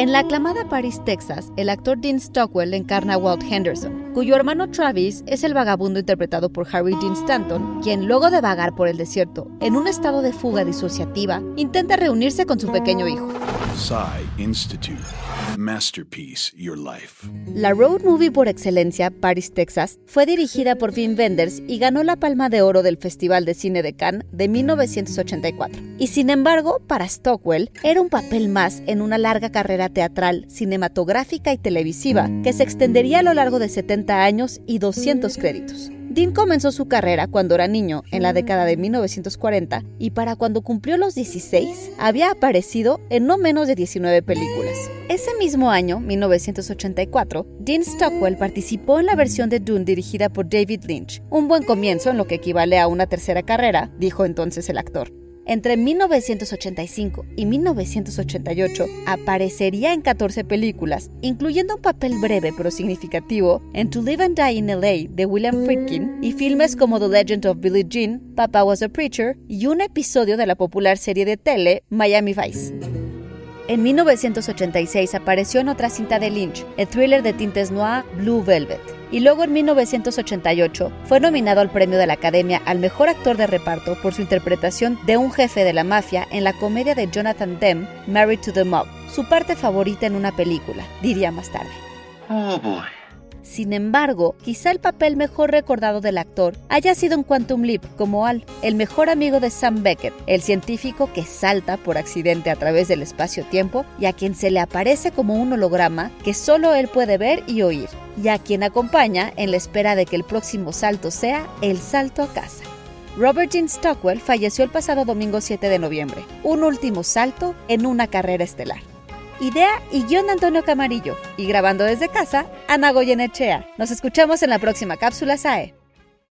En la aclamada Paris, Texas, el actor Dean Stockwell encarna a Walt Henderson, cuyo hermano Travis es el vagabundo interpretado por Harry Dean Stanton, quien luego de vagar por el desierto en un estado de fuga disociativa, intenta reunirse con su pequeño hijo. Masterpiece Your Life. La road movie por excelencia, Paris, Texas, fue dirigida por Wim Wenders y ganó la Palma de Oro del Festival de Cine de Cannes de 1984. Y sin embargo, para Stockwell, era un papel más en una larga carrera teatral, cinematográfica y televisiva que se extendería a lo largo de 70 años y 200 créditos. Dean comenzó su carrera cuando era niño, en la década de 1940, y para cuando cumplió los 16, había aparecido en no menos de 19 películas. Ese mismo año, 1984, Dean Stockwell participó en la versión de Dune dirigida por David Lynch, un buen comienzo en lo que equivale a una tercera carrera, dijo entonces el actor. Entre 1985 y 1988 aparecería en 14 películas, incluyendo un papel breve pero significativo en To Live and Die in LA de William Friedkin y filmes como The Legend of Billie Jean, Papa Was a Preacher y un episodio de la popular serie de tele Miami Vice. En 1986 apareció en otra cinta de Lynch, el thriller de tintes noir Blue Velvet. Y luego en 1988 fue nominado al premio de la Academia al mejor actor de reparto por su interpretación de un jefe de la mafia en la comedia de Jonathan Demme, Married to the Mob, su parte favorita en una película, diría más tarde. Oh boy. Sin embargo, quizá el papel mejor recordado del actor haya sido en Quantum Leap como Al, el mejor amigo de Sam Beckett, el científico que salta por accidente a través del espacio-tiempo y a quien se le aparece como un holograma que solo él puede ver y oír, y a quien acompaña en la espera de que el próximo salto sea el salto a casa. Robert Jean Stockwell falleció el pasado domingo 7 de noviembre, un último salto en una carrera estelar. Idea y guion de Antonio Camarillo. Y grabando desde casa, Ana Goyenechea. Nos escuchamos en la próxima cápsula SAE.